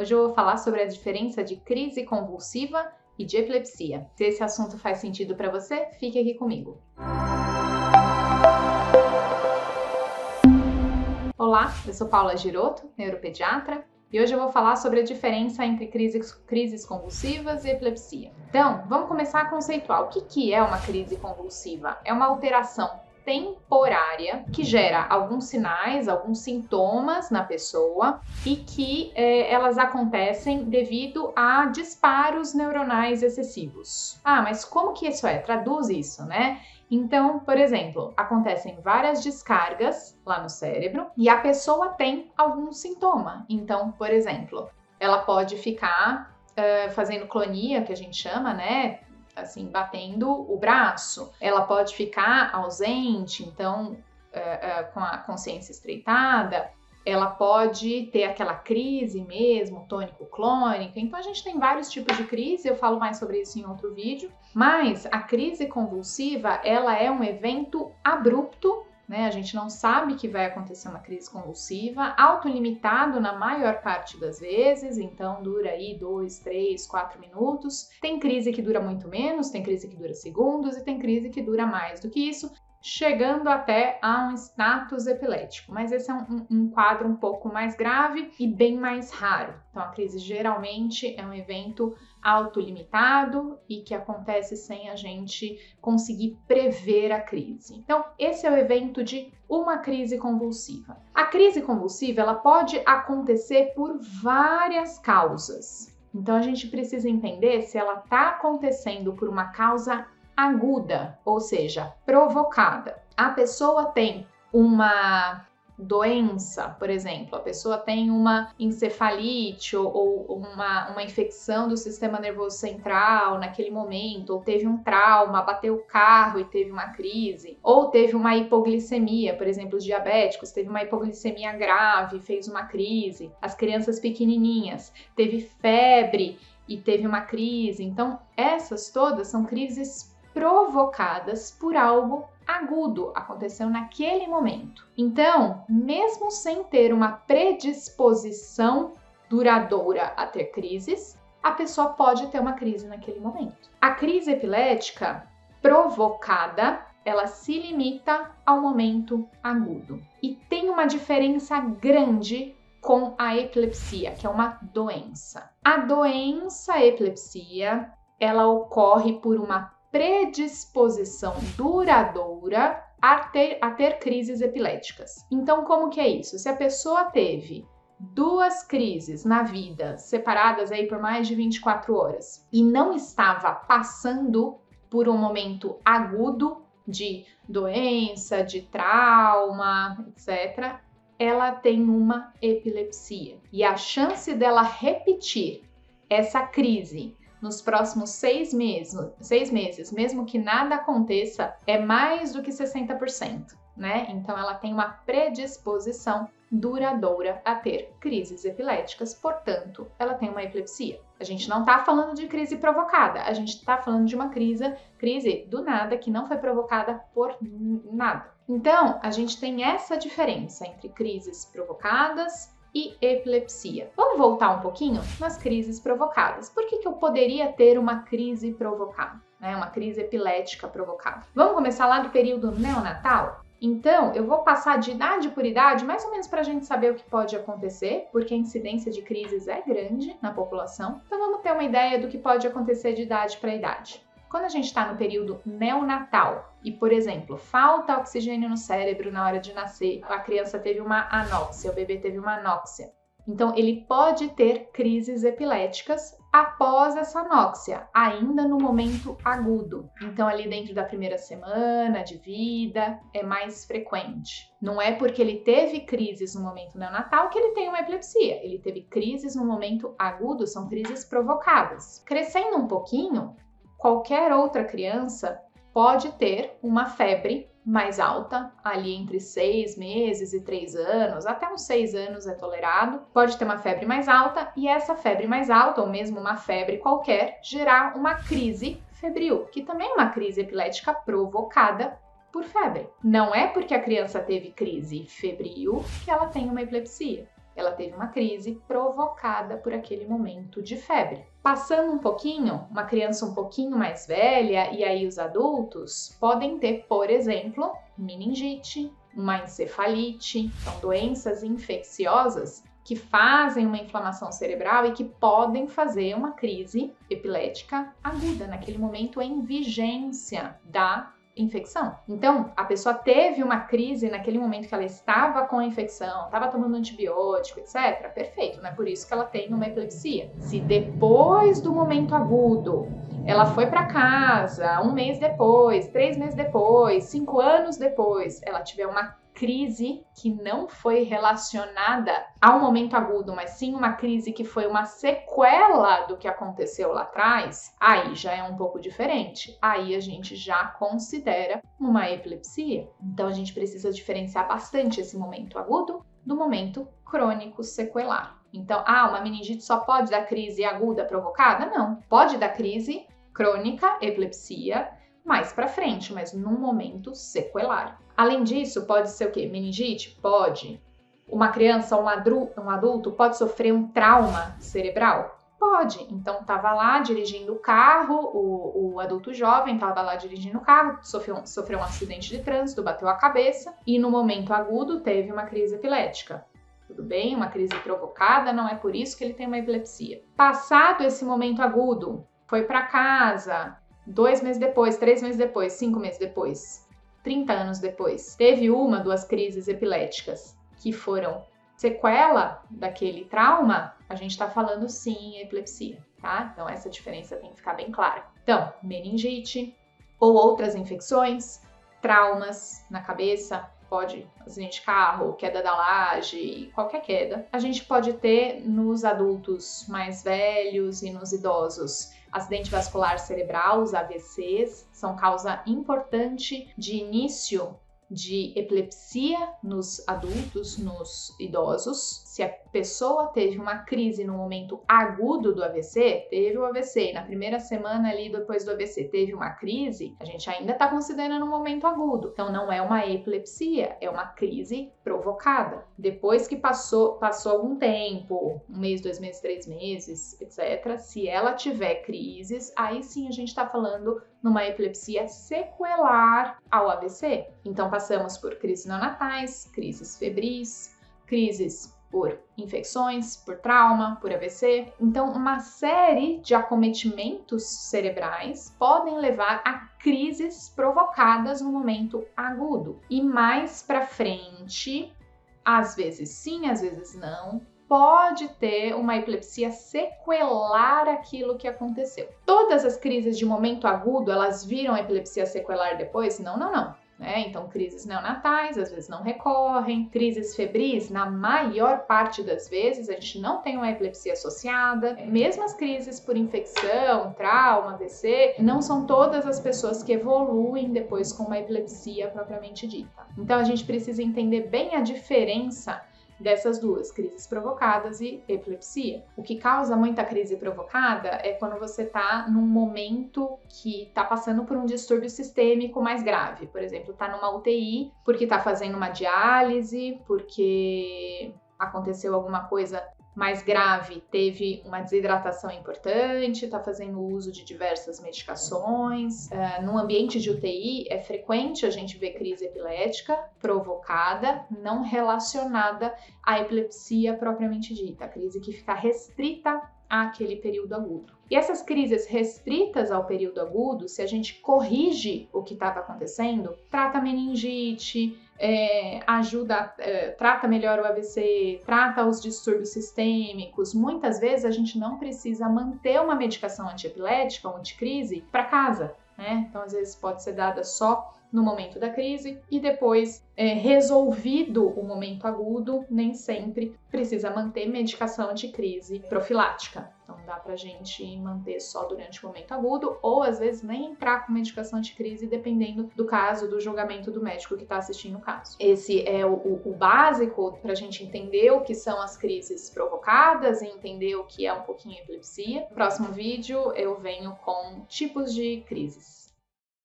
Hoje eu vou falar sobre a diferença de crise convulsiva e de epilepsia. Se esse assunto faz sentido para você, fique aqui comigo. Olá, eu sou Paula Giroto, neuropediatra, e hoje eu vou falar sobre a diferença entre crises, crises convulsivas e epilepsia. Então, vamos começar a conceituar. O que, que é uma crise convulsiva? É uma alteração temporária que gera alguns sinais, alguns sintomas na pessoa e que é, elas acontecem devido a disparos neuronais excessivos. Ah, mas como que isso é? Traduz isso, né? Então, por exemplo, acontecem várias descargas lá no cérebro e a pessoa tem algum sintoma. Então, por exemplo, ela pode ficar uh, fazendo clonia, que a gente chama, né? Assim, batendo o braço. Ela pode ficar ausente, então, é, é, com a consciência estreitada. Ela pode ter aquela crise mesmo, tônico-clônica. Então, a gente tem vários tipos de crise, eu falo mais sobre isso em outro vídeo. Mas a crise convulsiva, ela é um evento abrupto né? A gente não sabe que vai acontecer uma crise convulsiva, autolimitado na maior parte das vezes, então dura aí dois, três, quatro minutos. Tem crise que dura muito menos, tem crise que dura segundos e tem crise que dura mais do que isso chegando até a um status epilético. Mas esse é um, um, quadro um pouco mais grave e bem mais raro. Então, a crise geralmente é um evento autolimitado e que acontece sem a gente conseguir prever a crise. Então, esse é o evento de uma crise convulsiva. A crise convulsiva ela pode acontecer por várias causas. Então, a gente precisa entender se ela está acontecendo por uma causa aguda, ou seja, provocada. A pessoa tem uma doença, por exemplo, a pessoa tem uma encefalite ou, ou, uma, uma infecção do sistema nervoso central naquele momento, ou teve um trauma, bateu o carro e teve uma crise, ou teve uma hipoglicemia, por exemplo, os diabéticos, teve uma hipoglicemia grave, fez uma crise, as crianças pequenininhas, teve febre e teve uma crise. Então, essas todas são crises provocadas por algo agudo, aconteceu naquele momento. Então, mesmo sem ter uma predisposição duradoura a ter crises, a pessoa pode ter uma crise naquele momento. A crise epilética provocada, ela se limita ao momento agudo e tem uma diferença grande com a epilepsia, que é uma doença. A doença epilepsia, ela ocorre por uma predisposição duradoura a ter, a ter crises epiléticas. Então, como que é isso? Se a pessoa teve duas crises na vida, separadas aí por mais de 24 horas, e não estava passando por um momento agudo de doença, de trauma, etc., ela tem uma epilepsia. E a chance dela repetir essa crise nos próximos seis meses, seis meses, mesmo que nada aconteça, é mais do que 60%, né? Então ela tem uma predisposição duradoura a ter crises epiléticas, portanto, ela tem uma epilepsia. A gente não está falando de crise provocada, a gente está falando de uma crise, crise do nada que não foi provocada por nada. Então, a gente tem essa diferença entre crises provocadas e epilepsia. Vamos voltar um pouquinho nas crises provocadas. Por que, que eu poderia ter uma crise provocada? Né? Uma crise epilética provocada. Vamos começar lá do período neonatal? Então, eu vou passar de idade por idade, mais ou menos para a gente saber o que pode acontecer, porque a incidência de crises é grande na população. Então, vamos ter uma ideia do que pode acontecer de idade para idade. Quando a gente está no período neonatal e, por exemplo, falta oxigênio no cérebro na hora de nascer, a criança teve uma anóxia, o bebê teve uma anóxia. Então, ele pode ter crises epiléticas após essa anóxia, ainda no momento agudo. Então, ali dentro da primeira semana de vida, é mais frequente. Não é porque ele teve crises no momento neonatal que ele tem uma epilepsia. Ele teve crises no momento agudo, são crises provocadas. Crescendo um pouquinho, qualquer outra criança pode ter uma febre mais alta, ali entre seis meses e três anos, até uns seis anos é tolerado. Pode ter uma febre mais alta e essa febre mais alta, ou mesmo uma febre qualquer, gerar uma crise febril, que também é uma crise epilética provocada por febre. Não é porque a criança teve crise febril que ela tem uma epilepsia ela teve uma crise provocada por aquele momento de febre. Passando um pouquinho, uma criança um pouquinho mais velha e aí os adultos podem ter, por exemplo, meningite, uma encefalite, são doenças infecciosas que fazem uma inflamação cerebral e que podem fazer uma crise epilética aguda, naquele momento em vigência da infecção. Então, a pessoa teve uma crise naquele momento que ela estava com a infecção, estava tomando antibiótico, etc. Perfeito, não é por isso que ela tem uma epilepsia. Se depois do momento agudo ela foi para casa um mês depois, três meses depois, cinco anos depois, ela tiver uma crise que não foi relacionada ao momento agudo, mas sim uma crise que foi uma sequela do que aconteceu lá atrás, aí já é um pouco diferente. Aí a gente já considera uma epilepsia. Então a gente precisa diferenciar bastante esse momento agudo do momento crônico sequelar. Então, ah, uma meningite só pode dar crise aguda provocada? Não. Pode dar crise crônica, epilepsia, mais para frente, mas num momento sequelar. Além disso, pode ser o quê? Meningite? Pode. Uma criança ou um, um adulto pode sofrer um trauma cerebral? Pode. Então, estava lá dirigindo o carro, o, o adulto jovem estava lá dirigindo o carro, sofreu, sofreu um acidente de trânsito, bateu a cabeça e no momento agudo teve uma crise epilética. Tudo bem, uma crise provocada, não é por isso que ele tem uma epilepsia. Passado esse momento agudo, foi para casa, dois meses depois, três meses depois, cinco meses depois, 30 anos depois, teve uma, duas crises epiléticas que foram sequela daquele trauma, a gente está falando sim epilepsia, tá? Então essa diferença tem que ficar bem clara. Então, meningite ou outras infecções, traumas na cabeça, pode acidente de carro, queda da laje, qualquer queda. A gente pode ter nos adultos mais velhos e nos idosos acidente vascular cerebral, os AVCs, são causa importante de início de epilepsia nos adultos, nos idosos. Se a pessoa teve uma crise no momento agudo do AVC, teve o AVC, na primeira semana ali depois do AVC teve uma crise, a gente ainda está considerando um momento agudo. Então não é uma epilepsia, é uma crise provocada. Depois que passou, passou algum tempo, um mês, dois meses, três meses, etc., se ela tiver crises, aí sim a gente está falando numa epilepsia sequelar ao AVC. Então passamos por crises neonatais, crises febris, crises por infecções, por trauma, por AVC. Então, uma série de acometimentos cerebrais podem levar a crises provocadas no momento agudo. E mais para frente, às vezes sim, às vezes não, pode ter uma epilepsia sequelar aquilo que aconteceu. Todas as crises de momento agudo, elas viram epilepsia sequelar depois? Não, não, não. Né? Então, crises neonatais às vezes não recorrem, crises febris, na maior parte das vezes, a gente não tem uma epilepsia associada. Mesmo as crises por infecção, trauma, AVC, não são todas as pessoas que evoluem depois com uma epilepsia propriamente dita. Então, a gente precisa entender bem a diferença dessas duas, crises provocadas e epilepsia. O que causa muita crise provocada é quando você está num momento que está passando por um distúrbio sistêmico mais grave. Por exemplo, está numa UTI porque está fazendo uma diálise, porque aconteceu alguma coisa mais grave teve uma desidratação importante, está fazendo uso de diversas medicações. Uh, num ambiente de UTI, é frequente a gente ver crise epilética provocada, não relacionada à epilepsia propriamente dita, a crise que fica restrita àquele período agudo. E essas crises restritas ao período agudo, se a gente corrige o que estava acontecendo, trata meningite, é, ajuda, é, trata melhor o AVC, trata os distúrbios sistêmicos. Muitas vezes a gente não precisa manter uma medicação antiepilética ou anticrise para casa, né? Então, às vezes pode ser dada só no momento da crise e depois é, resolvido o momento agudo, nem sempre precisa manter medicação anticrise profilática. Então dá pra gente manter só durante o momento agudo ou às vezes nem entrar com medicação anticrise dependendo do caso, do julgamento do médico que está assistindo o caso. Esse é o, o, o básico pra gente entender o que são as crises provocadas e entender o que é um pouquinho epilepsia. No próximo vídeo eu venho com tipos de crises.